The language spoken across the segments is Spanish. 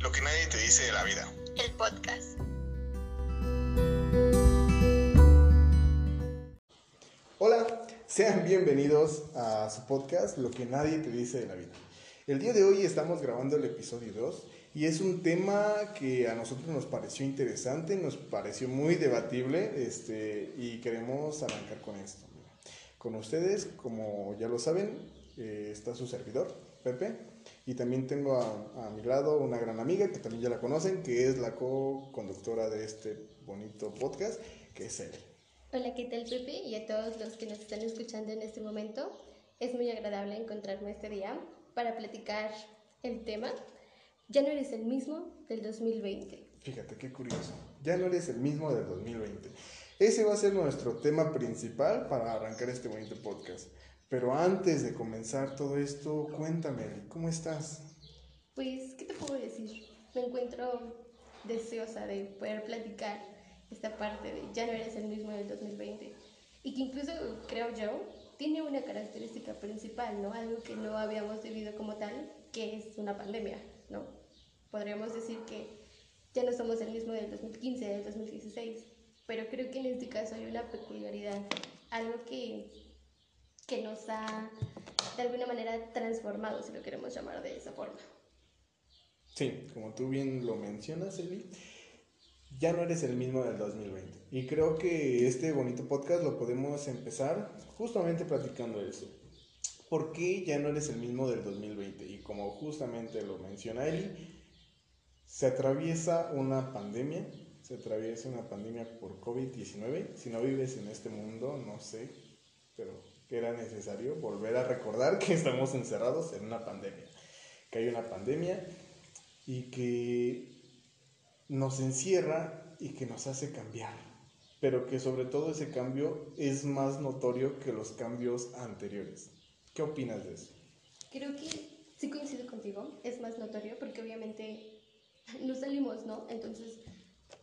Lo que nadie te dice de la vida. El podcast. Hola, sean bienvenidos a su podcast Lo que nadie te dice de la vida. El día de hoy estamos grabando el episodio 2 y es un tema que a nosotros nos pareció interesante, nos pareció muy debatible este, y queremos arrancar con esto. Con ustedes, como ya lo saben, eh, está su servidor, Pepe, y también tengo a, a mi lado una gran amiga que también ya la conocen, que es la co-conductora de este bonito podcast, que es Eli. Hola, ¿qué tal Pepe? Y a todos los que nos están escuchando en este momento. Es muy agradable encontrarme este día para platicar el tema. Ya no eres el mismo del 2020. Fíjate qué curioso. Ya no eres el mismo del 2020. Ese va a ser nuestro tema principal para arrancar este bonito podcast. Pero antes de comenzar todo esto, cuéntame, ¿cómo estás? Pues, ¿qué te puedo decir? Me encuentro deseosa de poder platicar esta parte de ya no eres el mismo del 2020. Y que incluso, creo yo, tiene una característica principal, ¿no? Algo que no habíamos vivido como tal, que es una pandemia, ¿no? Podríamos decir que ya no somos el mismo del 2015, del 2016, pero creo que en este caso hay una peculiaridad, algo que, que nos ha de alguna manera transformado, si lo queremos llamar de esa forma. Sí, como tú bien lo mencionas, Eli, ya no eres el mismo del 2020. Y creo que este bonito podcast lo podemos empezar justamente platicando eso. ¿Por qué ya no eres el mismo del 2020? Y como justamente lo menciona Eli, se atraviesa una pandemia, se atraviesa una pandemia por COVID-19. Si no vives en este mundo, no sé, pero que era necesario volver a recordar que estamos encerrados en una pandemia, que hay una pandemia y que nos encierra y que nos hace cambiar, pero que sobre todo ese cambio es más notorio que los cambios anteriores. ¿Qué opinas de eso? Creo que sí coincido contigo, es más notorio porque obviamente no salimos, ¿no? Entonces,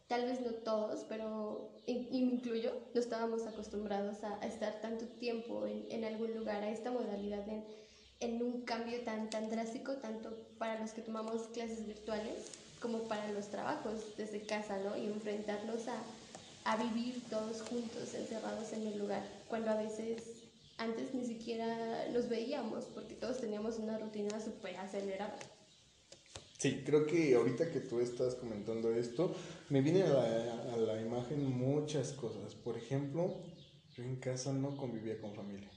tal vez no todos, pero, y, y me incluyo, no estábamos acostumbrados a, a estar tanto tiempo en, en, algún lugar, a esta modalidad, en, en un cambio tan, tan drástico, tanto para los que tomamos clases virtuales como para los trabajos desde casa, ¿no? Y enfrentarnos a, a vivir todos juntos, encerrados en un lugar, cuando a veces antes ni siquiera nos veíamos porque todos teníamos una rutina súper acelerada. Sí, creo que ahorita que tú estás comentando esto, me viene a la, a la, imagen muchas cosas. Por ejemplo, yo en casa no convivía con familia.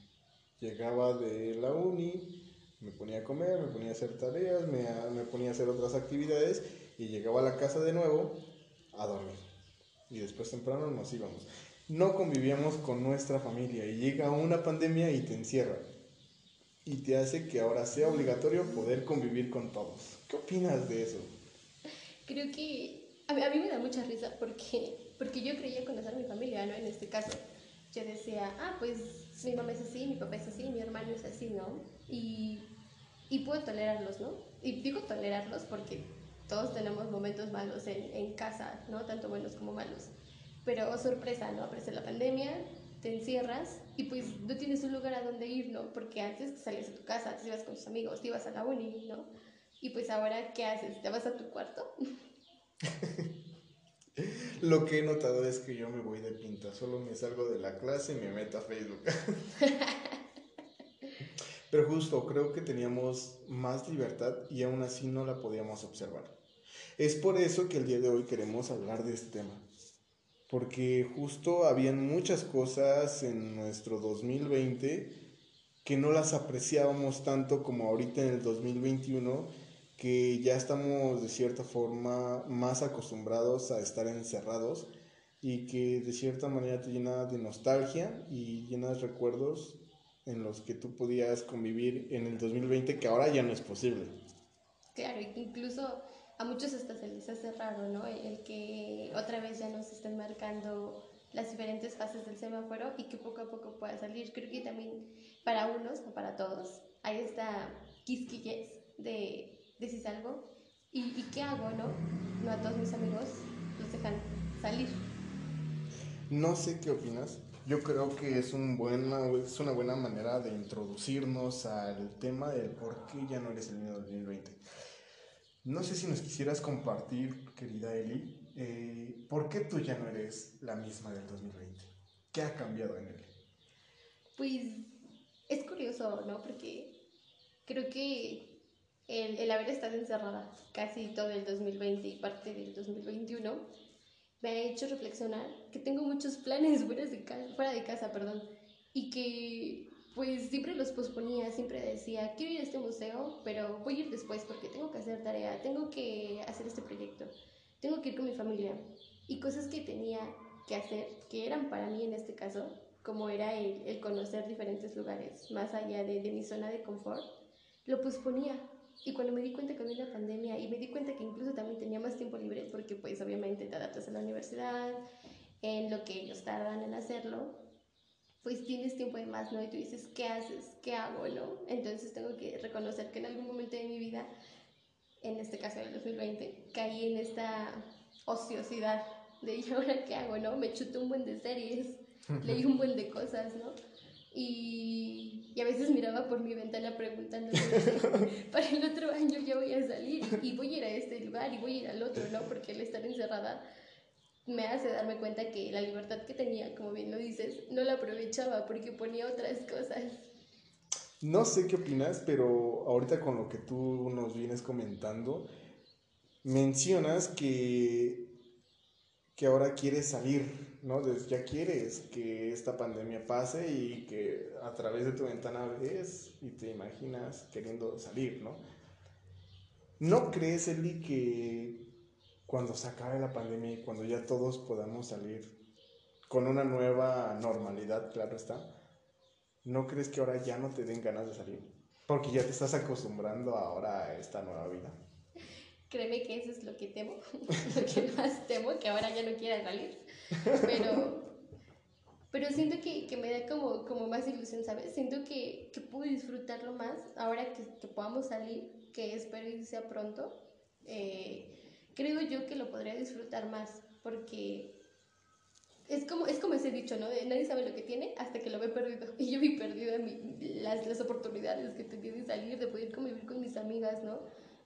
Llegaba de la uni, me ponía a comer, me ponía a hacer tareas, me, me ponía a hacer otras actividades y llegaba a la casa de nuevo a dormir. Y después temprano nos íbamos. No convivíamos con nuestra familia y llega una pandemia y te encierra. Y te hace que ahora sea obligatorio poder convivir con todos. ¿Qué opinas de eso? Creo que a mí, a mí, me da mucha risa porque, porque yo creía conocer a mi familia, ¿no? En este caso, yo decía, ah, pues mi mamá es así, mi papá es así, mi hermano es así, ¿no? Y, y puedo tolerarlos, ¿no? Y digo tolerarlos porque todos tenemos momentos malos en, en casa, ¿no? Tanto buenos como malos. Pero, oh, sorpresa, ¿no? Aparece la pandemia, te encierras y pues no tienes un lugar a donde ir, ¿no? Porque antes salías de tu casa, te ibas con tus amigos, te ibas a la uni, ¿no? Y pues ahora, ¿qué haces? ¿Te vas a tu cuarto? Lo que he notado es que yo me voy de pinta, solo me salgo de la clase y me meto a Facebook. Pero justo, creo que teníamos más libertad y aún así no la podíamos observar. Es por eso que el día de hoy queremos hablar de este tema. Porque justo habían muchas cosas en nuestro 2020 que no las apreciábamos tanto como ahorita en el 2021 que ya estamos de cierta forma más acostumbrados a estar encerrados y que de cierta manera te llena de nostalgia y llenas recuerdos en los que tú podías convivir en el 2020 que ahora ya no es posible. Claro, incluso a muchos hasta se les hace raro, ¿no? El que otra vez ya nos estén marcando las diferentes fases del semáforo y que poco a poco pueda salir. Creo que también para unos, o para todos, hay esta quisquillez de de si salgo y, y qué hago, ¿no? No a todos mis amigos los dejan salir. No sé qué opinas. Yo creo que es, un buena, es una buena manera de introducirnos al tema del por qué ya no eres el mismo 2020. No sé si nos quisieras compartir, querida Eli, eh, ¿por qué tú ya no eres la misma del 2020? ¿Qué ha cambiado en él? Pues es curioso, ¿no? Porque creo que el, el, haber estado encerrada casi todo el 2020 y parte del 2021 me ha hecho reflexionar que tengo muchos planes fuera de casa, fuera de casa perdón, y que pues siempre los posponía, siempre decía, quiero ir a este museo, pero voy a ir después porque tengo que hacer tarea, tengo que hacer este proyecto, tengo que ir con mi familia. Y cosas que tenía que hacer, que eran para mí en este caso, como era el, el conocer diferentes lugares, más allá de, de mi zona de confort, lo posponía. Y cuando me di cuenta que había una pandemia y me di cuenta que incluso también tenía más tiempo libre, porque pues obviamente te adaptas a la universidad, en lo que ellos tardan en hacerlo, pues tienes tiempo de más, ¿no? Y tú dices, ¿qué haces? ¿Qué hago, no? Entonces tengo que reconocer que en algún momento de mi vida, en este caso del 2020, caí en esta ociosidad de, ¿y ahora qué hago, no? Me chuté un buen de series, leí un buen de cosas, ¿no? Y, y, a veces miraba por mi ventana preguntando, para el otro año ya voy a salir y voy a ir a este lugar y voy a ir al otro, ¿no? Porque el estar encerrada me hace darme cuenta que la libertad que tenía, como bien lo dices, no la aprovechaba porque ponía otras cosas. No sé qué opinas, pero ahorita con lo que tú nos vienes comentando, mencionas que, que ahora quieres salir, ¿no? Ya quieres que esta pandemia pase y que a través de tu ventana ves y te imaginas queriendo salir, ¿no? ¿No crees, Eli, que cuando se acabe la pandemia y cuando ya todos podamos salir con una nueva normalidad, claro está, ¿no crees que ahora ya no te den ganas de salir? Porque ya te estás acostumbrando ahora a esta nueva vida. Créeme que eso es lo que temo, lo que más temo, que ahora ya no quiera salir. Pero, pero siento que, que me da como, como más ilusión, ¿sabes? Siento que, que puedo disfrutarlo más ahora que, que podamos salir, que espero que sea pronto. Eh, creo yo que lo podría disfrutar más, porque es como, es como ese dicho, ¿no? De nadie sabe lo que tiene hasta que lo ve perdido. Y yo vi perdida las, las oportunidades que tenía de salir, de poder convivir con mis amigas, ¿no?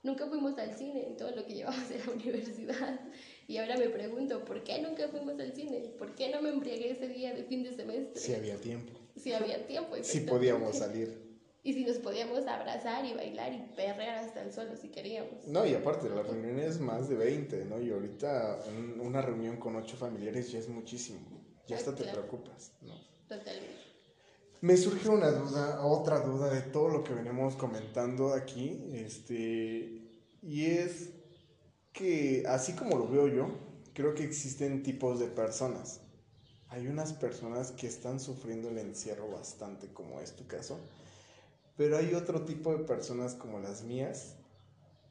Nunca fuimos al cine en todo lo que llevamos en la universidad. Y ahora me pregunto, ¿por qué nunca fuimos al cine? ¿Por qué no me embriagué ese día de fin de semestre? Si había tiempo. Si había tiempo. Si podíamos salir. Y si nos podíamos abrazar y bailar y perrear hasta el suelo si queríamos. No, y aparte, la reunión es más de 20, ¿no? Y ahorita una reunión con ocho familiares ya es muchísimo. Ya hasta te preocupas, ¿no? Totalmente. Me surge una duda, otra duda de todo lo que venimos comentando aquí, este, y es que así como lo veo yo, creo que existen tipos de personas. Hay unas personas que están sufriendo el encierro bastante, como es tu caso, pero hay otro tipo de personas como las mías,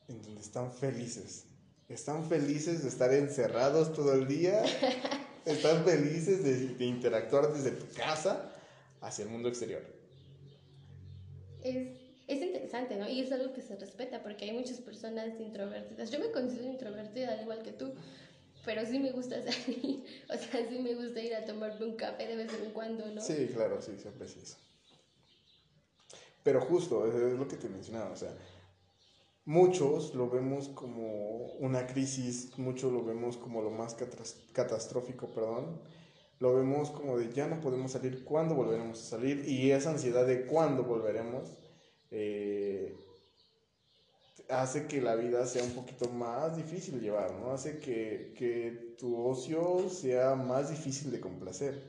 en donde están felices. Están felices de estar encerrados todo el día. están felices de, de, interactuar desde tu casa hacia el mundo exterior. Es, es interesante, ¿no? Y es algo que se respeta porque hay muchas personas introvertidas. Yo me considero introvertida al igual que tú, pero sí me gusta salir. O sea, sí me gusta ir a tomarme un café de vez en cuando, ¿no? Sí, claro, sí, siempre sí eso. Pero justo, es lo que te mencionaba, o sea, muchos lo vemos como una crisis, muchos lo vemos como lo más catastrófico, perdón. Lo vemos como de ya no podemos salir, ¿cuándo volveremos a salir? Y esa ansiedad de cuándo volveremos eh, hace que la vida sea un poquito más difícil llevar, ¿no? Hace que, que tu ocio sea más difícil de complacer.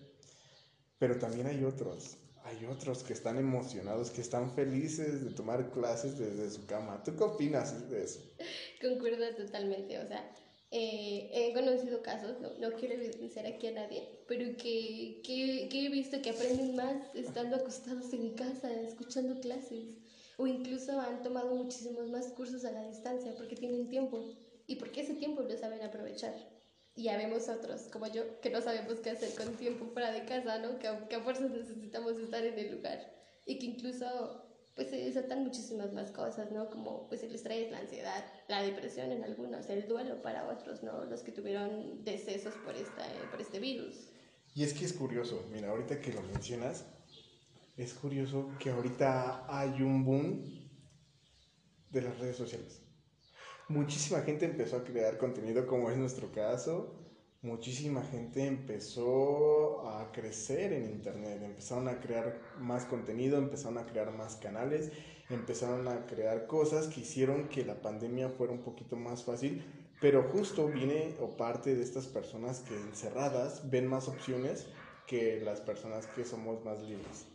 Pero también hay otros hay otros que están emocionados, que están felices de tomar clases desde su cama. ¿Tú qué opinas de eso? Concuerdo totalmente, o sea, eh, he conocido casos, no, no, quiero evidenciar aquí a nadie, pero que, que, que he visto que aprenden más estando acostados en casa, escuchando clases, o incluso han tomado muchísimos más cursos a la distancia porque tienen tiempo y porque ese tiempo lo saben aprovechar y ya vemos otros, como yo, que no sabemos qué hacer con tiempo fuera de casa, ¿no? Que, que a fuerzas necesitamos estar en el lugar y que incluso pues se desatan muchísimas más cosas, ¿no? Como pues el estrés, la ansiedad, la depresión en algunos, el duelo para otros, ¿no? Los que tuvieron decesos por, esta, por este virus. Y es que es curioso, mira, ahorita que lo mencionas, es curioso que ahorita hay un boom de las redes sociales. muchísima gente empezó a crear contenido como es nuestro caso. Muchísima gente empezó a crecer en internet, empezaron a crear más contenido, empezaron a crear más canales, empezaron a crear cosas que hicieron que la pandemia fuera un poquito más fácil, pero justo viene o parte de estas personas que encerradas ven más opciones que las personas que somos más libres.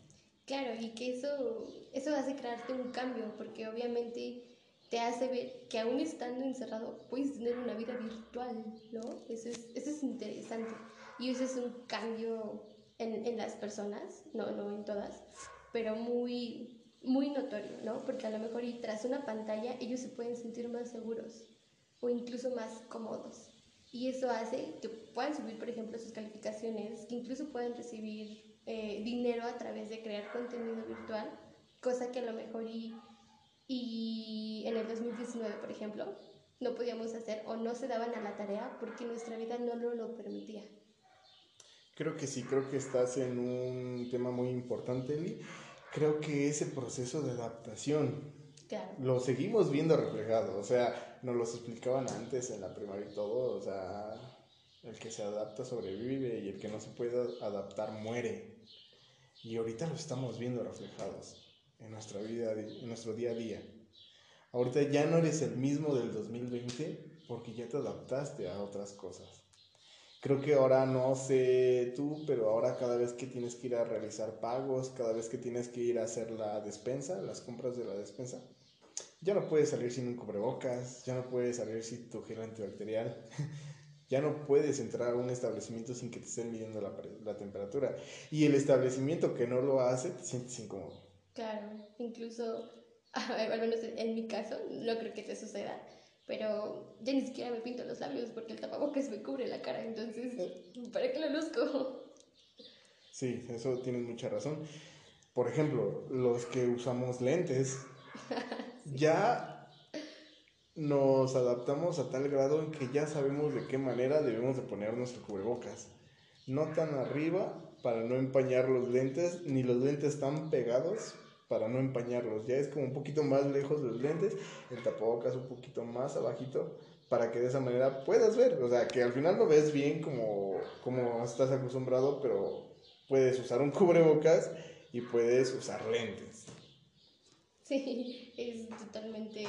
Claro, y que eso, eso hace crearte un cambio, porque obviamente te hace ver que aún estando encerrado puedes tener una vida virtual, ¿no? Eso es, eso es interesante. Y eso es un cambio en, en las personas, no, no en todas, pero muy, muy notorio, ¿no? Porque a lo mejor y tras una pantalla ellos se pueden sentir más seguros o incluso más cómodos. Y eso hace que puedan subir, por ejemplo, sus calificaciones, que incluso puedan recibir eh, dinero a través de crear contenido virtual, cosa que a lo mejor y y en el 2019, por ejemplo, no podíamos hacer o no se daban a la tarea porque nuestra vida no lo, lo permitía. Creo que sí, creo que estás en un tema muy importante, Eli. Creo que ese proceso de adaptación Claro. lo seguimos viendo reflejado. O sea, nos lo explicaban antes en la primaria y todo. O sea, el que se adapta sobrevive y el que no se puede adaptar muere. Y ahorita lo estamos viendo reflejados en nuestra vida, en nuestro día a día. Ahorita ya no eres el mismo del 2020 porque ya te adaptaste a otras cosas. Creo que ahora no sé tú, pero ahora cada vez que tienes que ir a realizar pagos, cada vez que tienes que ir a hacer la despensa, las compras de la despensa, ya no puedes salir sin un cubrebocas, ya no puedes salir sin tu gel antibacterial, ya no puedes entrar a un establecimiento sin que te estén midiendo la, la temperatura. Y el establecimiento que no lo hace te sientes incómodo. Claro, incluso, al menos en mi caso, no creo que te suceda, pero ya ni siquiera me pinto los labios porque el tapabocas me cubre la cara, entonces, ¿para qué lo luzco? Sí, eso tienes mucha razón. Por ejemplo, los que usamos lentes, ya nos adaptamos a tal grado en que ya sabemos de qué manera debemos de poner nuestro cubrebocas. No tan arriba para no empañar los lentes, ni los lentes tan pegados para no empañarlos. Ya es como un poquito más lejos los lentes, el tapabocas un poquito más abajito para que de esa manera puedas ver. O sea, que al final lo ves bien como, como estás acostumbrado, pero puedes usar un cubrebocas y puedes usar lentes. Sí, es totalmente,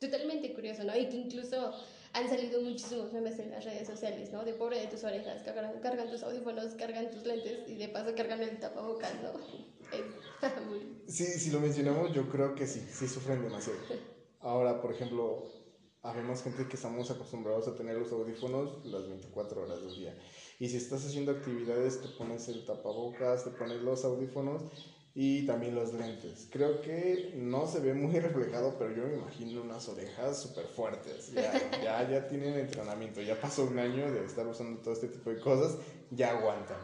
totalmente curioso, ¿no? Y que incluso han salido muchísimos memes en las redes sociales, ¿no? De pobre de tus orejas, cargan, cargan tus audífonos, cargan tus lentes y de paso cargan el tapabocas, ¿no? Sí, si lo mencionamos, yo creo que sí, sí sufren demasiado. Ahora, por ejemplo, habemos gente que estamos acostumbrados a tener los audífonos las 24 horas del día. Y si estás haciendo actividades, te pones el tapabocas, te pones los audífonos y también los lentes. Creo que no se ve muy reflejado, pero yo me imagino unas orejas súper fuertes. Ya, ya, ya tienen entrenamiento, ya pasó un año de estar usando todo este tipo de cosas, ya aguantan.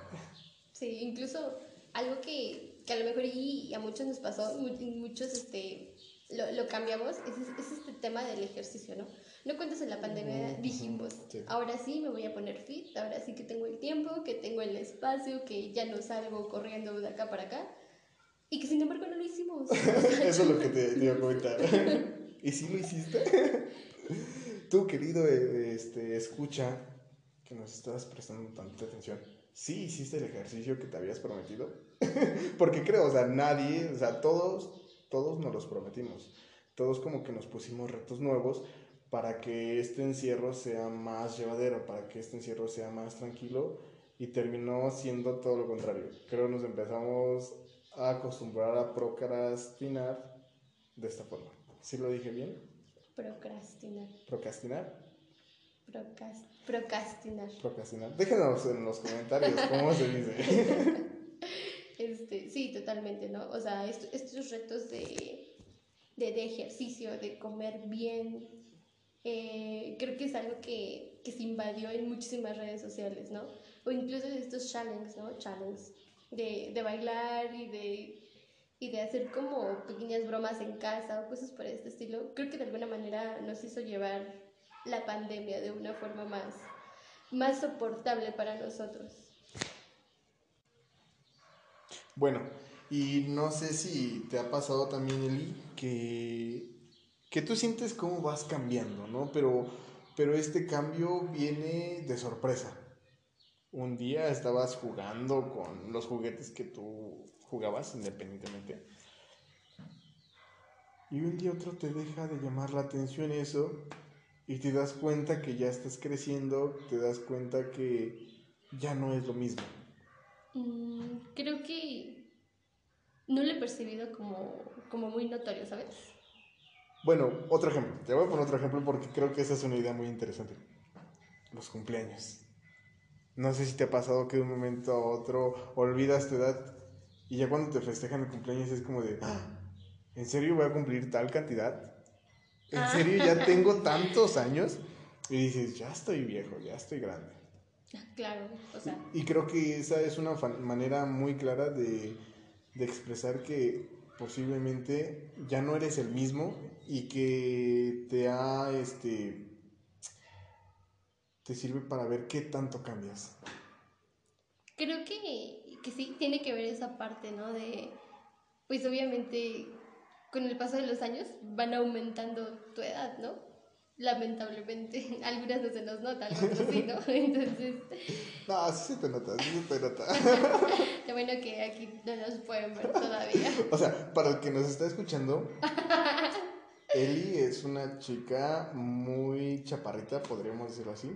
Sí, incluso algo que, que a lo mejor y a muchos nos pasó, muchos este, lo, lo cambiamos, es, es, este tema del ejercicio, ¿no? No cuentas en la pandemia, dijimos, sí. ahora sí me voy a poner fit, ahora sí que tengo el tiempo, que tengo el espacio, que ya no salgo corriendo de acá para acá. Y que sin embargo no lo hicimos. Eso es lo que te, te iba a comentar. ¿Y si lo hiciste? Tú, querido este, escucha, que nos estás prestando tanta atención, ¿sí hiciste el ejercicio que te habías prometido? Porque creo, o sea, nadie, o sea, todos, todos nos los prometimos. Todos como que nos pusimos retos nuevos para que este encierro sea más llevadero, para que este encierro sea más tranquilo y terminó siendo todo lo contrario. Creo nos empezamos a acostumbrar a procrastinar de esta forma. ¿Sí lo dije bien? Procrastinar. ¿Procrastinar? Procrast procrastinar. Procrastinar. Déjenos en los comentarios cómo se dice. Este, sí, totalmente, ¿no? O sea, est estos retos de, de, de, ejercicio, de comer bien, eh, creo que es algo que, que se invadió en muchísimas redes sociales, ¿no? O incluso estos challenges, ¿no? Challenges de, de bailar y de, y de hacer como pequeñas bromas en casa o cosas por este estilo, creo que de alguna manera nos hizo llevar la pandemia de una forma más, más soportable para nosotros. Bueno, y no sé si te ha pasado también, Eli, que que tú sientes cómo vas cambiando, ¿no? Pero, pero este cambio viene de sorpresa. Un día estabas jugando con los juguetes que tú jugabas independientemente. Y un día otro te deja de llamar la atención eso y te das cuenta que ya estás creciendo, te das cuenta que ya no es lo mismo. Mm, creo que no lo he percibido como, como muy notorio, ¿sabes? Bueno, otro ejemplo. Te voy a poner otro ejemplo porque creo que esa es una idea muy interesante. Los cumpleaños. No sé si te ha pasado que de un momento a otro olvidas tu edad y ya cuando te festejan el cumpleaños es como de, "Ah, ¿en serio voy a cumplir tal cantidad? ¿En Ah. serio ya tengo tantos años? Y dices, ya estoy viejo, ya estoy grande. Claro, o sea, Y creo que esa es una manera muy clara de, de expresar que posiblemente ya no eres el mismo y que te ha, este, te sirve para ver qué tanto cambias. creo que, que sí, tiene que ver esa parte, ¿no? De, pues obviamente con el paso de los años van aumentando tu edad, ¿no? Lamentablemente, algunas no se nos nota, algunas sí, ¿no? Entonces, No, sí se te nota, sí se te nota. qué bueno que aquí no nos pueden ver todavía. O sea, para el que nos está escuchando, Eli es una chica muy chaparrita, podríamos decirlo así,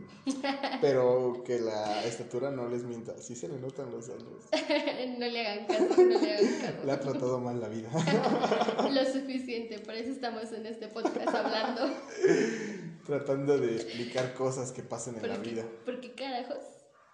pero que la estatura no les mienta, sí se le notan los años. No le hagan caso, no le hagan caso. Le ha tratado mal la vida. Lo suficiente, por eso estamos en este podcast hablando. Tratando de explicar cosas que pasan en la vida. porque carajos,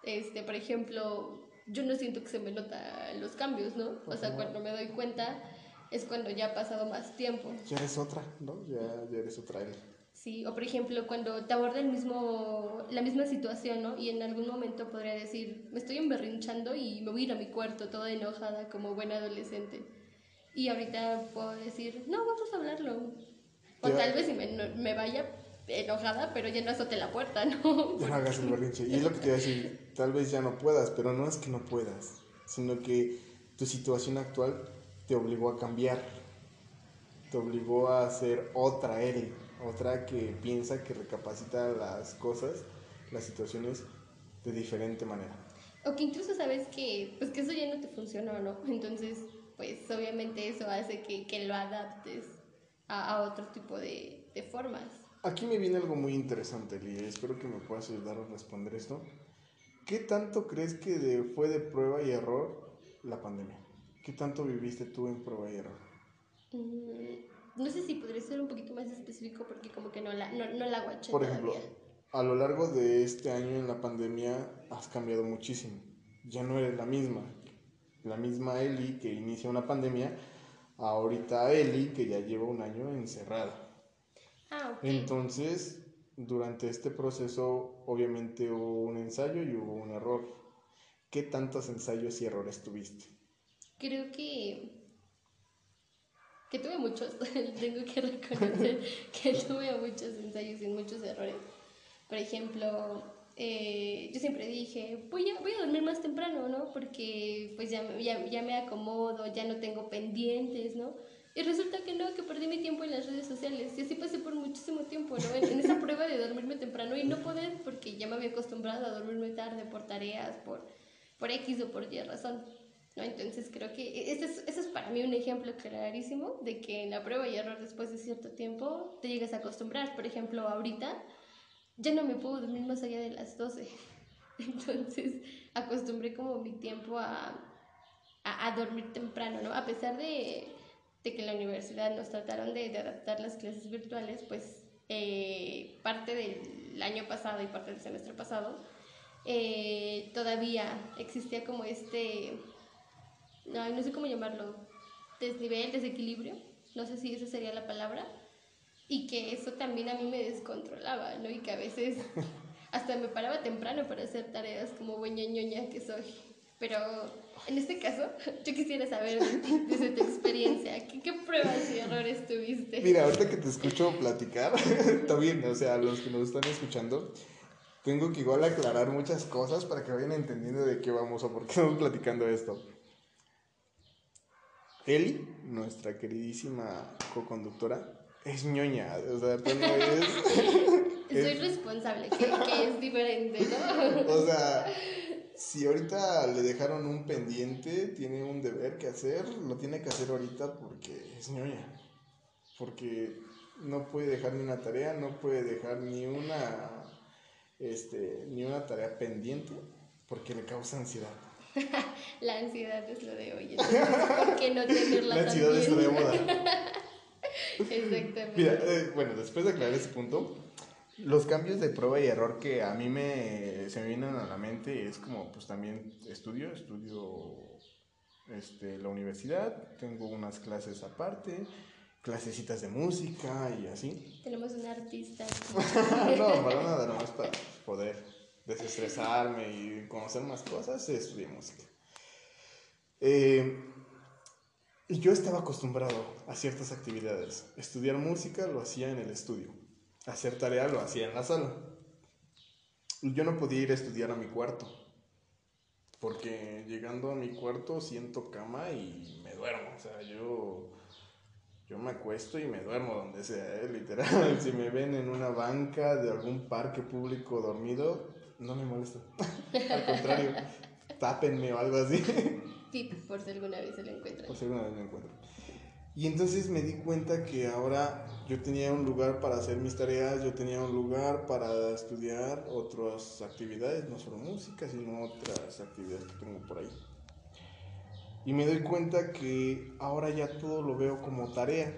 este, por ejemplo, yo no siento que se me nota los cambios, ¿no? O sea, cuando me doy cuenta es cuando ya ha pasado más tiempo. Ya eres otra, ¿no? Ya, ya eres otra Eli. Sí, o por ejemplo, cuando te aborda el mismo, la misma situación, ¿no? Y en algún momento podría decir, me estoy emberrinchando y me voy a ir a mi cuarto toda enojada como buena adolescente. Y ahorita puedo decir, no, vamos a hablarlo. O Ya. tal vez si me, me vaya enojada, pero ya no azote la puerta, ¿no? Ya no hagas el berrinche. Y es lo que te iba a decir, tal vez ya no puedas, pero no es que no puedas, sino que tu situación actual te obligó a cambiar. Te obligó a ser otra Eli, otra que piensa, que recapacita las cosas, las situaciones de diferente manera. O que incluso sabes que, pues que eso ya no te funcionó, ¿no? Entonces, pues obviamente eso hace que, que lo adaptes a, a otro tipo de, de formas. Aquí me viene algo muy interesante, Eli. Espero que me puedas ayudar a responder esto. ¿Qué tanto crees que de- fue de prueba y error la pandemia? ¿Qué tanto viviste tú en error? Mm, no sé si podría ser un poquito más específico porque como que no la, no, no la guaché Por ejemplo, todavía. a lo largo de este año en la pandemia has cambiado muchísimo. Ya no eres la misma. La misma Eli que inicia una pandemia, ahorita Eli que ya lleva un año encerrada. Ah, ok. Entonces, durante este proceso, obviamente hubo un ensayo y hubo un error. ¿Qué tantos ensayos y errores tuviste? Creo que... Que tuve muchos, tengo que reconocer que tuve muchos ensayos y muchos errores. Por ejemplo, eh, yo siempre dije, voy a, voy a dormir más temprano, ¿no? Porque pues ya, ya, ya me acomodo, ya no tengo pendientes, ¿no? Y resulta que no, que perdí mi tiempo en las redes sociales. Y así pasé por muchísimo tiempo, ¿no? En, en esa prueba de dormirme temprano y no poder, porque ya me había acostumbrado a dormirme tarde por tareas, por, por X o por Y razón. ¿No? Entonces creo que ese es, ese es para mí un ejemplo clarísimo de que en la prueba y error después de cierto tiempo te llegas a acostumbrar. Por ejemplo, ahorita ya no me puedo dormir más allá de las 12. Entonces acostumbré como mi tiempo a, a, dormir temprano, ¿no? A pesar de, de que en la universidad nos trataron de, de adaptar las clases virtuales, pues eh, parte del año pasado y parte del semestre pasado, eh, todavía existía como este, no, no sé cómo llamarlo, desnivel, desequilibrio, no sé si esa sería la palabra, y que eso también a mí me descontrolaba, ¿no? Y que a veces hasta me paraba temprano para hacer tareas como buena ñoña que soy. Pero en este caso, yo quisiera saber desde tu experiencia, ¿qué, qué pruebas y errores tuviste? Mira, ahorita que te escucho platicar, está bien, o sea, los que nos están escuchando, tengo que igual aclarar muchas cosas para que vayan entendiendo de qué vamos o por qué estamos platicando esto. Eli, nuestra queridísima co-conductora, es ñoña, o sea, Tono es... Soy responsable, que, que es diferente, ¿no? O sea, si ahorita le dejaron un pendiente, tiene un deber que hacer, lo tiene que hacer ahorita porque es ñoña. Porque no puede dejar ni una tarea, no puede dejar ni una este, ni una tarea pendiente porque le causa ansiedad. la ansiedad es lo de hoy. ¿Por qué no tenerla La ansiedad es lo de moda. Exactamente. Mira, eh, bueno, después de aclarar ese punto, los cambios de prueba y error que a mí me, se me vienen a la mente es como, pues también estudio, estudio este, la universidad, tengo unas clases aparte, clasecitas de música y así. Tenemos un artista. no, para nada, nomás para poder desestresarme y conocer más cosas, estudié música. Eh, y yo estaba acostumbrado a ciertas actividades. Estudiar música lo hacía en el estudio. Hacer tarea lo hacía en la sala. Yo no podía ir a estudiar a mi cuarto. Porque llegando a mi cuarto siento cama y me duermo. O sea, yo yo me acuesto y me duermo donde sea, ¿eh? literal. Si me ven en una banca de algún parque público dormido, no me molesta. Al contrario, tápenme o algo así. Tip, por si alguna vez se lo encuentran. Por si alguna vez me encuentro. Y entonces me di cuenta que ahora yo tenía un lugar para hacer mis tareas, yo tenía un lugar para estudiar otras actividades, no solo música, sino otras actividades que tengo por ahí. Y me doy cuenta que ahora ya todo lo veo como tarea.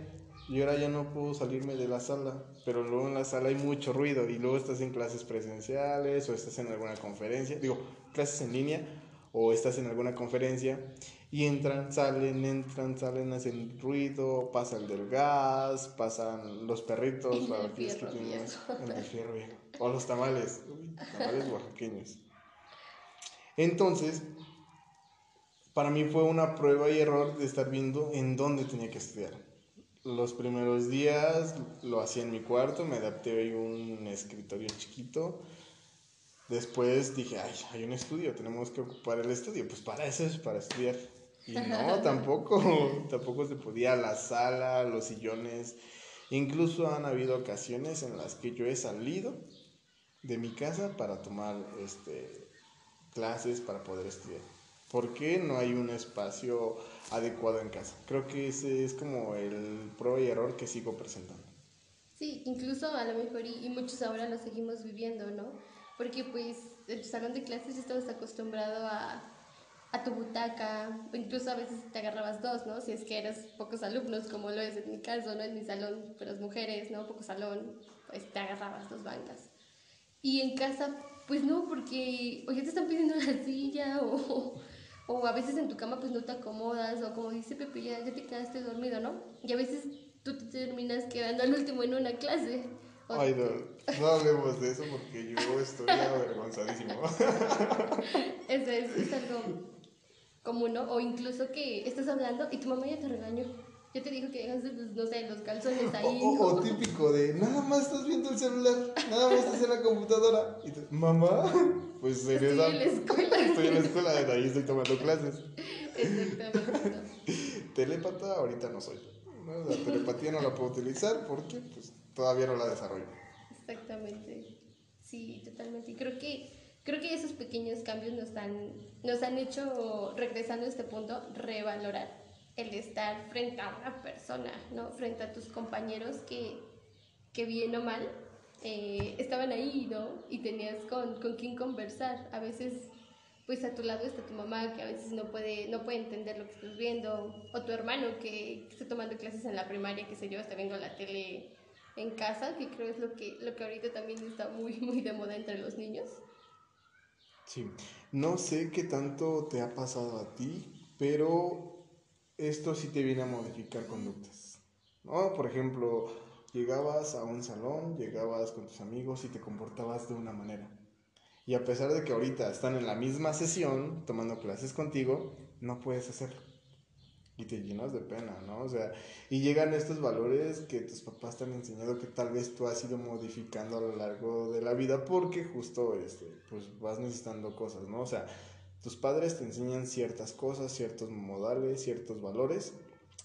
Y ahora ya no puedo salirme de la sala, pero luego en la sala hay mucho ruido y luego estás en clases presenciales o estás en alguna conferencia, digo, clases en línea o estás en alguna conferencia y entran, salen, entran, salen, hacen ruido, pasa el del gas, pasan los perritos, la que el fierro viejo, o los tamales, tamales oaxaqueños. Entonces, para mí fue una prueba y error de estar viendo en dónde tenía que estudiar. Los primeros días lo hacía en mi cuarto, me adapté a un escritorio chiquito. Después dije, ay, hay un estudio, tenemos que ocupar el estudio. Pues para eso es para estudiar. Y no, tampoco, tampoco se podía la sala, los sillones. Incluso han habido ocasiones en las que yo he salido de mi casa para tomar este, clases para poder estudiar. ¿Por qué no hay un espacio adecuado en casa? Creo que ese es como el pro y error que sigo presentando. Sí, incluso a lo mejor y, muchos ahora lo seguimos viviendo, ¿no? Porque pues tu salón de clases estabas acostumbrado a, a tu butaca, o incluso a veces te agarrabas dos, ¿no? Si es que eras pocos alumnos, como lo es en mi caso, ¿no? En mi salón, pues las mujeres, ¿no? Poco salón, pues te agarrabas dos bancas. Y en casa, pues no, porque o ya te están pidiendo la silla o o a veces en tu cama pues no te acomodas, o como dice Pepe, ya, te quedaste dormido, ¿no? Y a veces tú te terminas quedando al último en una clase. Ay, no, no hablemos de eso porque yo estoy avergonzadísimo. eso es, es algo común, ¿no? O incluso que estás hablando y tu mamá ya te regañó. Ya te dijo que dejaste, pues, no sé, los calzones ahí. O, o, típico de, nada más estás viendo el celular, nada más estás en la computadora. Y tú, mamá, pues Estoy en la escuela. Estoy en la escuela, de ahí estoy tomando clases. Exactamente. Telepata ahorita no soy. La telepatía no la puedo utilizar porque pues, todavía no la desarrollo. Exactamente. Sí, totalmente. Y creo que, creo que esos pequeños cambios nos han, nos han hecho, regresando a este punto, revalorar el estar frente a una persona, ¿no? Frente a tus compañeros que, que bien o mal, eh, estaban ahí, ¿no? Y tenías con, con quién conversar. A veces, pues a tu lado está tu mamá, que a veces no puede, no puede entender lo que estás viendo, o tu hermano que, está tomando clases en la primaria, que sé yo, está viendo la tele en casa, que creo es lo que, lo que ahorita también está muy, muy de moda entre los niños. Sí, no sé qué tanto te ha pasado a ti, pero esto sí te viene a modificar conductas. ¿no? Por ejemplo, llegabas a un salón, llegabas con tus amigos y te comportabas de una manera. Y a pesar de que ahorita están en la misma sesión tomando clases contigo, no puedes hacerlo. Y te llenas de pena, ¿no? O sea, y llegan estos valores que tus papás te han enseñado que tal vez tú has ido modificando a lo largo de la vida porque justo, este, pues vas necesitando cosas, ¿no? O sea, tus padres te enseñan ciertas cosas, ciertos modales, ciertos valores,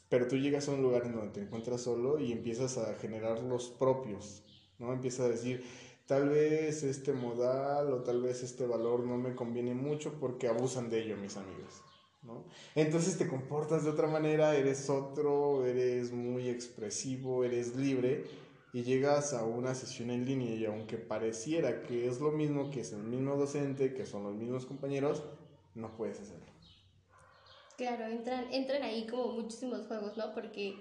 pero tú llegas a un lugar en donde te encuentras solo y empiezas a generar los propios, ¿no? Empiezas a decir, tal vez este modal o tal vez este valor no me conviene mucho porque abusan de ello mis amigos, ¿no? Entonces te comportas de otra manera, eres otro, eres muy expresivo, eres libre y llegas a una sesión en línea y aunque pareciera que es lo mismo, que es el mismo docente, que son los mismos compañeros, no puedes hacerlo. Claro, entran, entran ahí como muchísimos juegos, ¿no? Porque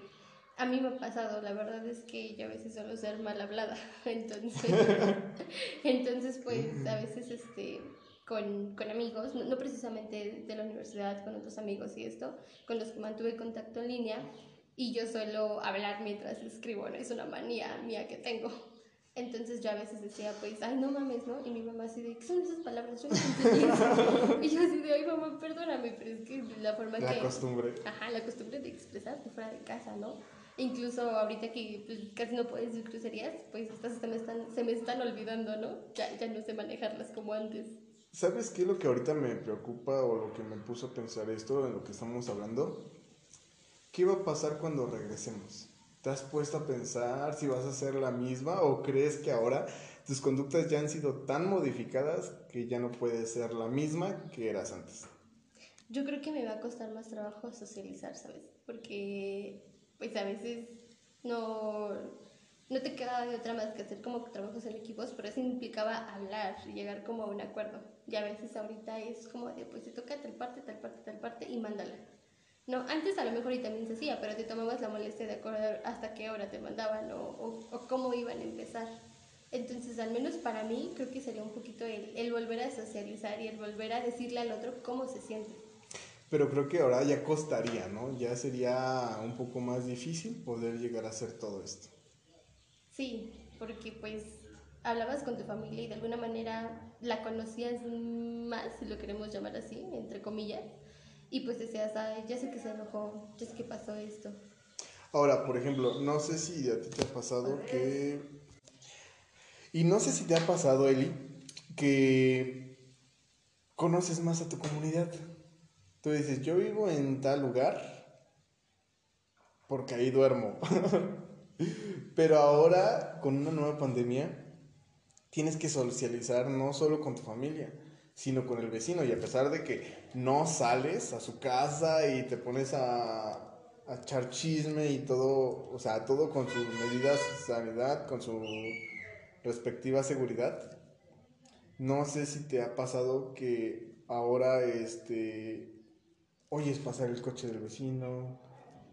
a mí me ha pasado, la verdad es que yo a veces suelo ser mal hablada, entonces, entonces pues a veces este, con, con amigos, no, no, precisamente de la universidad, con otros amigos y esto, con los que mantuve contacto en línea, y yo suelo hablar mientras escribo, ¿no? Es una manía mía que tengo. Entonces yo a veces decía, pues, ay, no mames, ¿no? Y mi mamá así de, ¿qué son esas palabras? Yo no y yo así de, ay, mamá, perdóname, pero es que la forma la que... La costumbre. Ajá, la costumbre de expresarte fuera de casa, ¿no? Incluso ahorita que pues, casi no puedes decir crucerías, pues estas se me están, se me están olvidando, ¿no? Ya, ya no sé manejarlas como antes. ¿Sabes qué es lo que ahorita me preocupa o lo que me puso a pensar esto en lo que estamos hablando? ¿Qué va a pasar cuando regresemos? ¿Te has puesto a pensar si vas a ser la misma o crees que ahora tus conductas ya han sido tan modificadas que ya no puedes ser la misma que eras antes? Yo creo que me va a costar más trabajo socializar, ¿sabes? Porque pues a veces no, no te queda de otra más que hacer como trabajos en equipos, pero eso implicaba hablar y llegar como a un acuerdo. Y a veces ahorita es como de, pues te toca tal parte, tal parte, tal parte y mándala. No, antes a lo mejor y también se hacía, pero te tomabas la molestia de acordar hasta qué hora te mandaban o, o, o, cómo iban a empezar. Entonces, al menos para mí, creo que sería un poquito el, el, volver a socializar y el volver a decirle al otro cómo se siente. Pero creo que ahora ya costaría, ¿no? Ya sería un poco más difícil poder llegar a hacer todo esto. Sí, porque pues hablabas con tu familia y de alguna manera la conocías más, si lo queremos llamar así, entre comillas y pues decías, ay, ya sé que se enojó, ya sé que pasó esto. Ahora, por ejemplo, no sé si a ti te ha pasado que... Y no sé si te ha pasado, Eli, que conoces más a tu comunidad. Tú dices, yo vivo en tal lugar porque ahí duermo. Pero ahora, con una nueva pandemia, tienes que socializar no solo con tu familia, sino con el vecino. Y a pesar de que no sales a su casa y te pones a, a echar chisme y todo, o sea, todo con sus medidas de sanidad, con su respectiva seguridad, no sé si te ha pasado que ahora, este, oyes pasar el coche del vecino,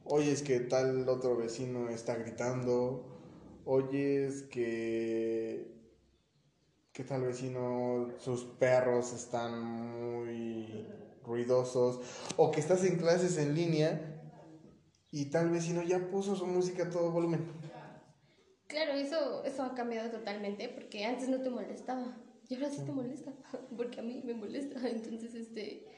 oyes que tal otro vecino está gritando, oyes que que tal vecino, sus perros están muy ruidosos, o que estás en clases en línea y tal vecino ya puso su música a todo volumen. Claro, eso, eso ha cambiado totalmente, porque antes no te molestaba, y ahora sí te molesta, porque a mí me molesta. Entonces, este,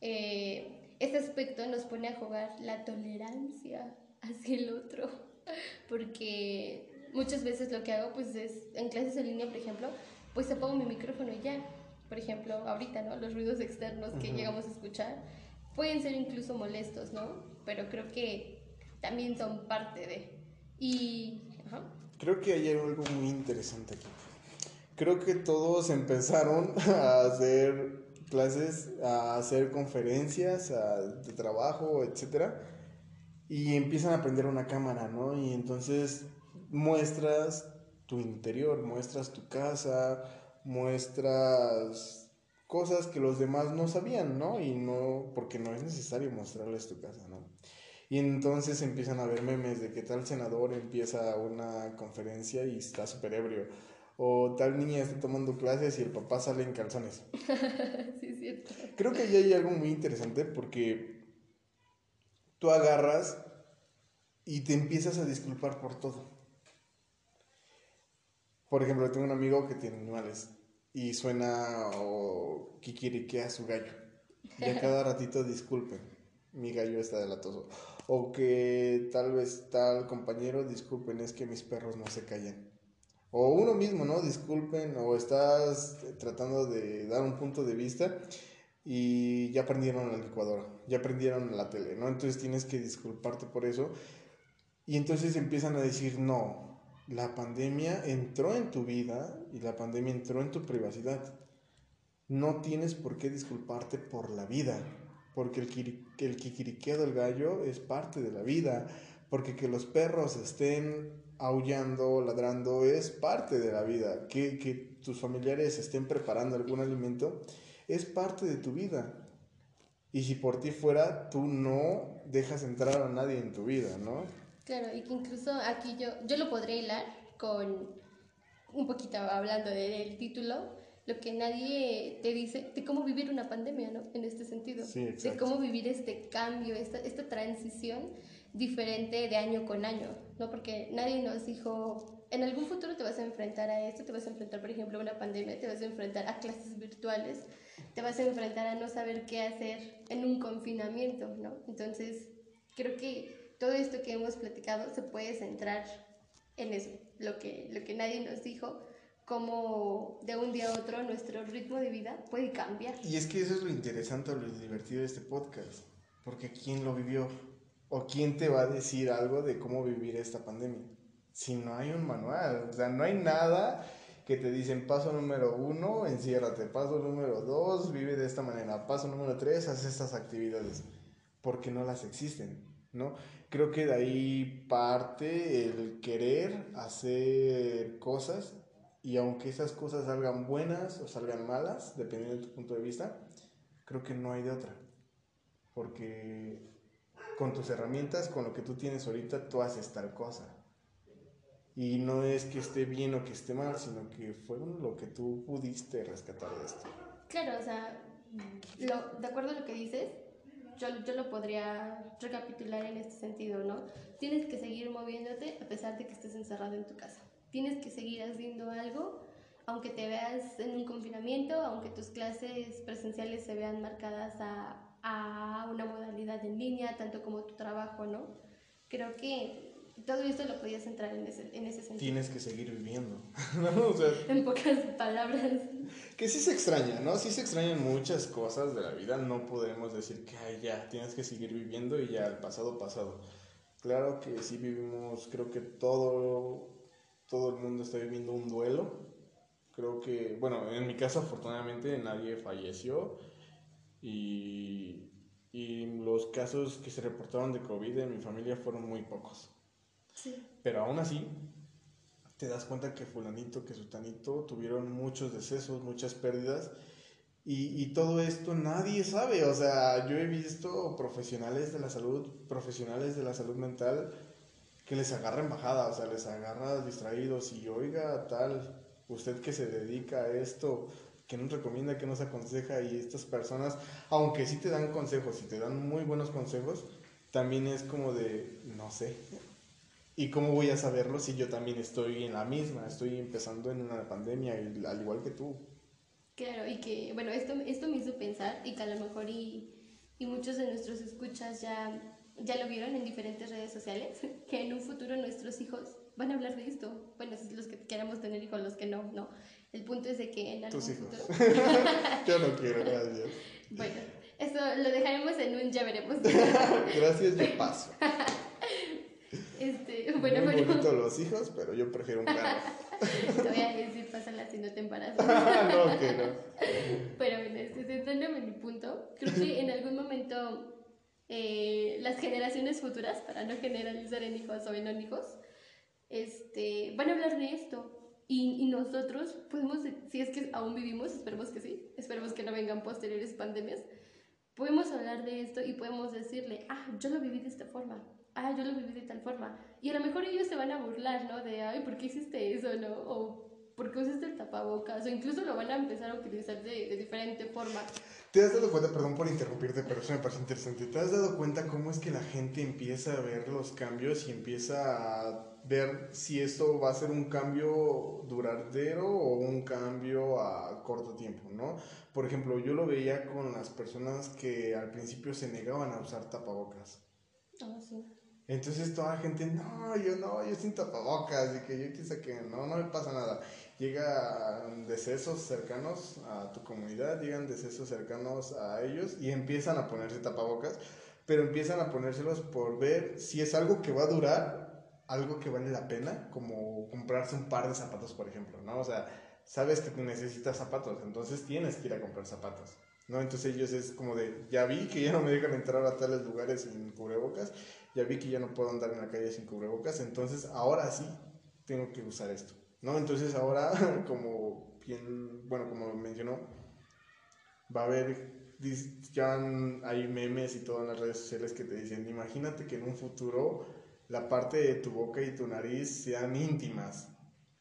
eh, este aspecto nos pone a jugar la tolerancia hacia el otro, porque muchas veces lo que hago, pues es, en clases en línea, por ejemplo, pues apago mi micrófono y ya. Por ejemplo, ahorita, ¿no? Los ruidos externos que uh -huh. llegamos a escuchar pueden ser incluso molestos, ¿no? Pero creo que también son parte de. Y. Ajá. Creo que hay algo muy interesante aquí. Creo que todos empezaron a hacer clases, a hacer conferencias a, de trabajo, etcétera, y empiezan a aprender una cámara, ¿no? Y entonces muestras tu interior, muestras tu casa, muestras cosas que los demás no sabían, ¿no? Y no, porque no es necesario mostrarles tu casa, ¿no? Y entonces empiezan a ver memes de que tal senador empieza una conferencia y está súper ebrio. O tal niña está tomando clases y el papá sale en calzones. sí, es cierto. Creo que ahí hay algo muy interesante porque tú agarras y te empiezas a disculpar por todo. Por ejemplo, tengo un amigo que tiene animales y suena o kikiriquea su gallo. Y a cada ratito disculpen, mi gallo está delatoso. O que tal vez tal compañero, disculpen, es que mis perros no se callan. O uno mismo, ¿no? Disculpen, o estás tratando de dar un punto de vista y ya prendieron la licuadora, ya prendieron la tele, ¿no? Entonces tienes que disculparte por eso. Y entonces empiezan a decir, no, la pandemia entró en tu vida y la pandemia entró en tu privacidad. No tienes por qué disculparte por la vida, porque el, el kikiriqueo del gallo es parte de la vida, porque que los perros estén aullando, ladrando, es parte de la vida, que, que tus familiares estén preparando algún alimento es parte de tu vida. Y si por ti fuera, tú no dejas entrar a nadie en tu vida, ¿no? Claro, y que incluso aquí yo, yo lo podré hilar con un poquito hablando del título, lo que nadie te dice de cómo vivir una pandemia, ¿no? En este sentido. Sí, de cómo vivir este cambio, esta, esta transición diferente de año con año, ¿no? Porque nadie nos dijo, en algún futuro te vas a enfrentar a esto, te vas a enfrentar, por ejemplo, a una pandemia, te vas a enfrentar a clases virtuales, te vas a enfrentar a no saber qué hacer en un confinamiento, ¿no? Entonces, creo que todo esto que hemos platicado se puede centrar en eso, lo que, lo que nadie nos dijo, cómo de un día a otro nuestro ritmo de vida puede cambiar. Y es que eso es lo interesante lo divertido de este podcast, porque ¿quién lo vivió? ¿O quién te va a decir algo de cómo vivir esta pandemia? Si no hay un manual, o sea, no hay nada que te dicen paso número uno, enciérrate, paso número dos, vive de esta manera, paso número tres, haz estas actividades, porque no las existen, ¿no? Creo que de ahí parte el querer hacer cosas y aunque esas cosas salgan buenas o salgan malas, dependiendo de tu punto de vista, creo que no hay de otra, porque con tus herramientas, con lo que tú tienes ahorita, tú haces tal cosa. Y no es que esté bien o que esté mal, sino que fue lo que tú pudiste rescatar de esto. Claro, o sea, lo, de acuerdo a lo que dices, yo, yo lo podría recapitular en este sentido, ¿no? Tienes que seguir moviéndote a pesar de que estés encerrado en tu casa. Tienes que seguir haciendo algo, aunque te veas en un confinamiento, aunque tus clases presenciales se vean marcadas a, a una modalidad en línea, tanto como tu trabajo, ¿no? Creo que todo esto lo podías entrar en ese, en ese sentido. Tienes que seguir viviendo. en pocas palabras. Que sí se extraña, ¿no? Sí se extrañan muchas cosas de la vida. No podemos decir que Ay, ya tienes que seguir viviendo y ya el pasado pasado. Claro que sí vivimos, creo que todo, todo el mundo está viviendo un duelo. Creo que, bueno, en mi caso afortunadamente nadie falleció y, y los casos que se reportaron de COVID en mi familia fueron muy pocos. Pero aún así, te das cuenta que fulanito, que sutanito tuvieron muchos decesos, muchas pérdidas. Y, todo esto nadie sabe. O sea, yo he visto profesionales de la salud, profesionales de la salud mental, que les agarra embajada, o sea, les agarra distraídos y oiga, tal, usted que se dedica a esto, que nos recomienda, que nos aconseja y estas personas, aunque sí te dan consejos y te dan muy buenos consejos, también es como de, no sé, ¿Y cómo voy a saberlo si yo también estoy en la misma? Estoy empezando en una pandemia, al igual que tú. Claro, y que, bueno, esto, esto me hizo pensar y que a lo mejor y, y muchos de nuestros escuchas ya, ya lo vieron en diferentes redes sociales, que en un futuro nuestros hijos van a hablar de esto. Bueno, los que queramos tener hijos, los que no, no. El punto es de que en algún Tus hijos. yo no quiero, gracias. Bueno, esto lo dejaremos en un ya veremos. gracias, yo paso. Este, bueno, Muy bonito los hijos, pero yo prefiero un perro. te voy a decir, pásala si no te embarazas. no, que no. Pero bueno, este, centrándome en mi punto, creo que en algún momento eh, las generaciones futuras, para no generalizar en hijos o en no hijos, este, van a hablar de esto. Y, y, nosotros podemos, si es que aún vivimos, esperemos que sí, esperemos que no vengan posteriores pandemias, podemos hablar de esto y podemos decirle, ah, yo lo viví de esta forma, ah, yo lo viví de tal forma. Y a lo mejor ellos se van a burlar, ¿no? De, ay, ¿por qué hiciste eso, no? O ¿por qué usaste el tapabocas? O incluso lo van a empezar a utilizar de, de diferente forma. ¿Te has dado cuenta, perdón por interrumpirte, pero eso me parece interesante, ¿te has dado cuenta cómo es que la gente empieza a ver los cambios y empieza a ver si esto va a ser un cambio duradero o un cambio a corto tiempo, ¿no? Por ejemplo, yo lo veía con las personas que al principio se negaban a usar tapabocas. Ah, sí. Entonces toda la gente, no, yo no, yo sin tapabocas, y que yo quise que no, no me pasa nada. llegan decesos cercanos a tu comunidad, llegan decesos cercanos a ellos y empiezan a ponerse tapabocas, pero empiezan a ponérselos por ver si es algo que va a durar, algo que vale la pena, como comprarse un par de zapatos, por ejemplo, ¿no? O sea, sabes que necesitas zapatos, entonces tienes que ir a comprar zapatos. ¿no? Entonces ellos es como de, ya vi que ya no me dejan entrar a tales lugares sin cubrebocas, ya vi que ya no puedo andar en la calle sin cubrebocas, entonces ahora sí tengo que usar esto, ¿no? Entonces ahora, como bien, bueno, como mencionó, va a haber, ya hay memes y todo en las redes sociales que te dicen, imagínate que en un futuro la parte de tu boca y tu nariz sean íntimas,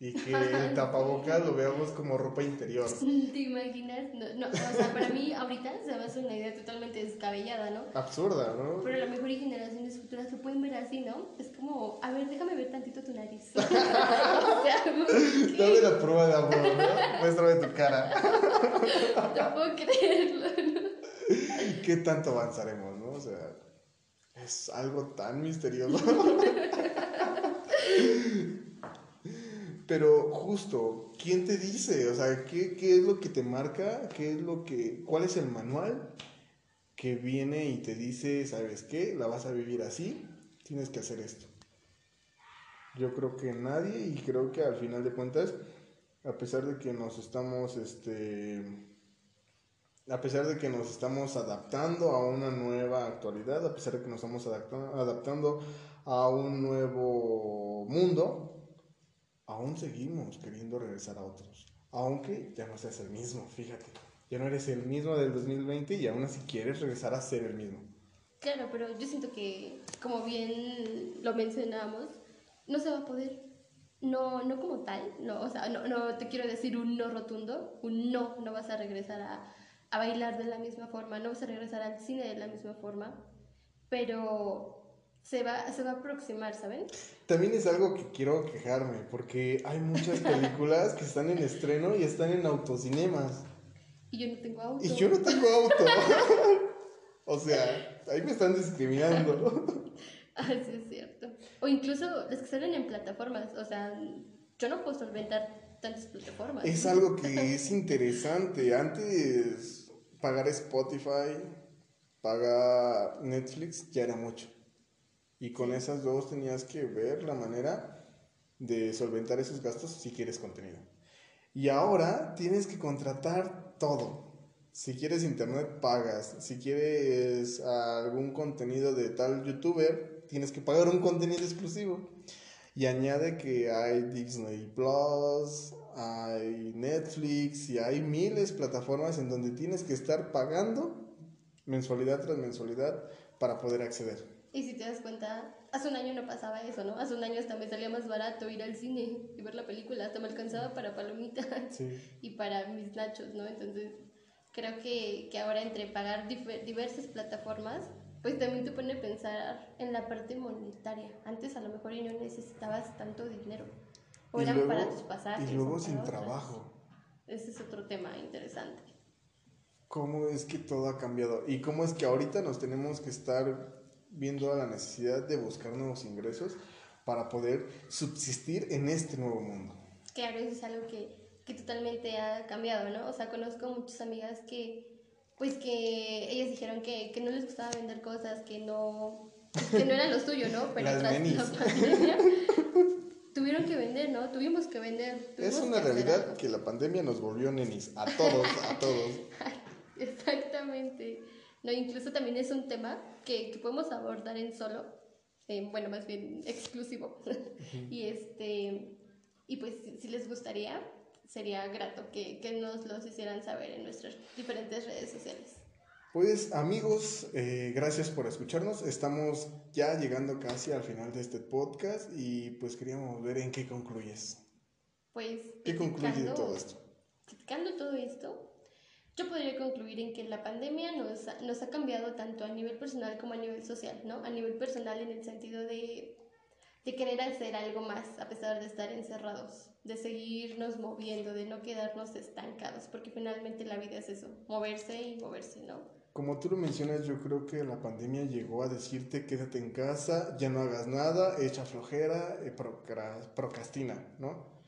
y que el tapabocas lo veamos como ropa interior. ¿Te imaginas? No, no, o sea, para mí ahorita se me hace una idea totalmente descabellada, ¿no? Absurda, ¿no? Pero a lo mejor y generaciones futuras lo pueden ver así, ¿no? Es como, a ver, déjame ver tantito tu nariz. o sea, Dame la prueba de amor, ¿no? Muéstrame tu cara. no puedo creerlo, ¿no? ¿Qué tanto avanzaremos, no? O sea, es algo tan misterioso. Pero justo, ¿quién te dice? O sea, ¿qué, ¿qué, es lo que te marca? ¿Qué es lo que, ¿Cuál es el manual que viene y te dice, ¿sabes qué? La vas a vivir así, tienes que hacer esto. Yo creo que nadie y creo que al final de cuentas, a pesar de que nos estamos, este, a pesar de que nos estamos adaptando a una nueva actualidad, a pesar de que nos estamos adaptando a un nuevo mundo, aún seguimos queriendo regresar a otros. Aunque ya no seas el mismo, fíjate. Ya no eres el mismo del 2020 y aún así quieres regresar a ser el mismo. Claro, pero yo siento que, como bien lo mencionamos, no se va a poder. No, no como tal, no, o sea, no, no te quiero decir un no rotundo, un no, no vas a regresar a, a bailar de la misma forma, no vas a regresar al cine de la misma forma, pero se va, se va a aproximar, ¿saben? También es algo que quiero quejarme, porque hay muchas películas que están en estreno y están en autocinemas. Y yo no tengo auto. Y yo no tengo auto. o sea, ahí me están discriminando. ah, sí, es cierto. O incluso las que salen en plataformas, o sea, yo no puedo solventar tantas plataformas. Es algo que es interesante. Antes pagar Spotify, pagar Netflix ya era mucho. Y con esas dos tenías que ver la manera de solventar esos gastos si quieres contenido. Y ahora tienes que contratar todo. Si quieres internet, pagas. Si quieres algún contenido de tal youtuber, tienes que pagar un contenido exclusivo. Y añade que hay Disney Plus, hay Netflix y hay miles de plataformas en donde tienes que estar pagando mensualidad tras mensualidad para poder acceder. Y si te das cuenta, hace un año no pasaba eso, ¿no? Hace un año hasta me salía más barato ir al cine y ver la película, hasta me alcanzaba para palomitas y para mis nachos, ¿no? Entonces, creo que, que ahora entre pagar diversas plataformas, pues también te pone a pensar en la parte monetaria. Antes a lo mejor y no necesitabas tanto dinero. O eran para tus pasajes. Y luego sin trabajo. Ese es otro tema interesante. ¿Cómo es que todo ha cambiado? ¿Y cómo es que ahorita nos tenemos que estar viendo la necesidad de buscar nuevos ingresos para poder subsistir en este nuevo mundo. Claro, eso es algo que, que totalmente ha cambiado, ¿no? O sea, conozco muchas amigas que, pues que ellas dijeron que, que no les gustaba vender cosas, que no, que no era lo suyo, ¿no? Pero tras la pandemia tuvieron que vender, ¿no? Tuvimos que vender. es una realidad que la pandemia nos volvió nenis, a todos, a todos. Exactamente. No, incluso también es un tema que, que podemos abordar en solo, eh, bueno, más bien exclusivo. y este y pues si, les gustaría, sería grato que, que, nos los hicieran saber en nuestras diferentes redes sociales. Pues amigos, eh, gracias por escucharnos. Estamos ya llegando casi al final de este podcast y pues queríamos ver en qué concluyes. Pues... ¿Qué concluye todo esto? Criticando todo esto, yo podría concluir en que la pandemia nos, nos ha cambiado tanto a nivel personal como a nivel social, ¿no? A nivel personal en el sentido de, de querer hacer algo más a pesar de estar encerrados, de seguirnos moviendo, de no quedarnos estancados, porque finalmente la vida es eso, moverse y moverse, ¿no? Como tú lo mencionas, yo creo que la pandemia llegó a decirte quédate en casa, ya no hagas nada, echa flojera, eh, procrastina, ¿no?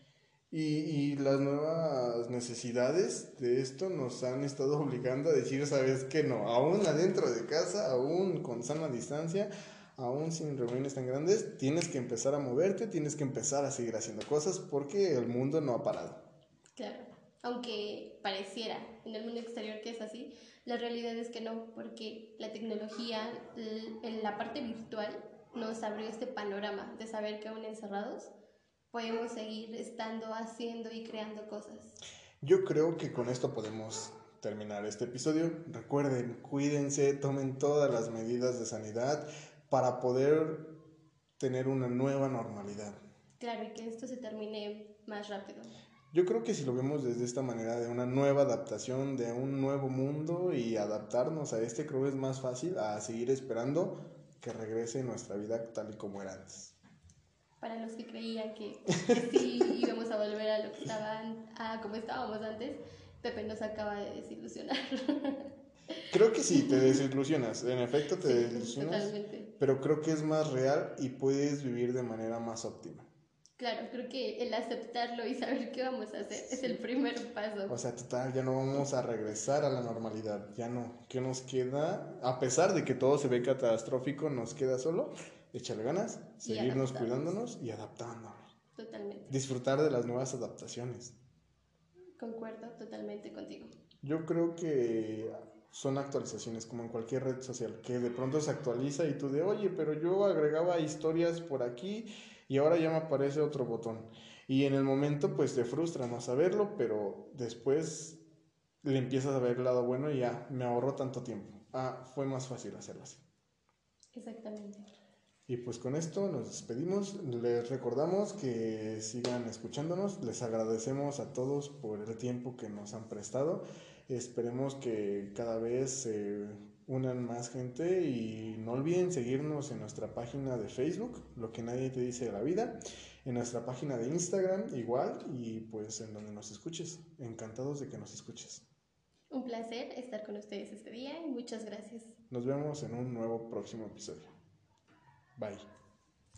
Y, y, las nuevas necesidades de esto nos han estado obligando a decir, sabes que no, aún adentro de casa, aún con sana distancia, aún sin reuniones tan grandes, tienes que empezar a moverte, tienes que empezar a seguir haciendo cosas porque el mundo no ha parado. Claro, aunque pareciera en el mundo exterior que es así, la realidad es que no, porque la tecnología, la parte virtual, nos abrió este panorama de saber que aún encerrados podemos seguir estando haciendo y creando cosas. Yo creo que con esto podemos terminar este episodio. Recuerden, cuídense, tomen todas las medidas de sanidad para poder tener una nueva normalidad. Claro, y que esto se termine más rápido. Yo creo que si lo vemos desde esta manera, de una nueva adaptación, de un nuevo mundo y adaptarnos a este, creo que es más fácil a seguir esperando que regrese nuestra vida tal y como era antes para los que creían que, sí íbamos a volver a lo que estaban, a como estábamos antes, Pepe nos acaba de desilusionar. Creo que sí, te desilusionas, en efecto te desilusionas, totalmente. pero creo que es más real y puedes vivir de manera más óptima. Claro, creo que el aceptarlo y saber qué vamos a hacer es el primer paso. O sea, total, ya no vamos a regresar a la normalidad, ya no. ¿Qué nos queda? A pesar de que todo se ve catastrófico, nos queda solo echarle ganas, seguirnos cuidándonos y adaptándonos. Totalmente. Disfrutar de las nuevas adaptaciones. Concuerdo totalmente contigo. Yo creo que son actualizaciones como en cualquier red social, que de pronto se actualiza y tú de, oye, pero yo agregaba historias por aquí y ahora ya me aparece otro botón. Y en el momento pues te frustra no saberlo, pero después le empiezas a ver el lado bueno y ya me ahorró tanto tiempo. Ah, fue más fácil hacerlo así. Exactamente. Y pues con esto nos despedimos. Les recordamos que sigan escuchándonos. Les agradecemos a todos por el tiempo que nos han prestado. Esperemos que cada vez se unan más gente y no olviden seguirnos en nuestra página de Facebook, lo que nadie te dice de la vida, en nuestra página de Instagram igual y pues en donde nos escuches. Encantados de que nos escuches. Un placer estar con ustedes este día y muchas gracias. Nos vemos en un nuevo próximo episodio. Bye.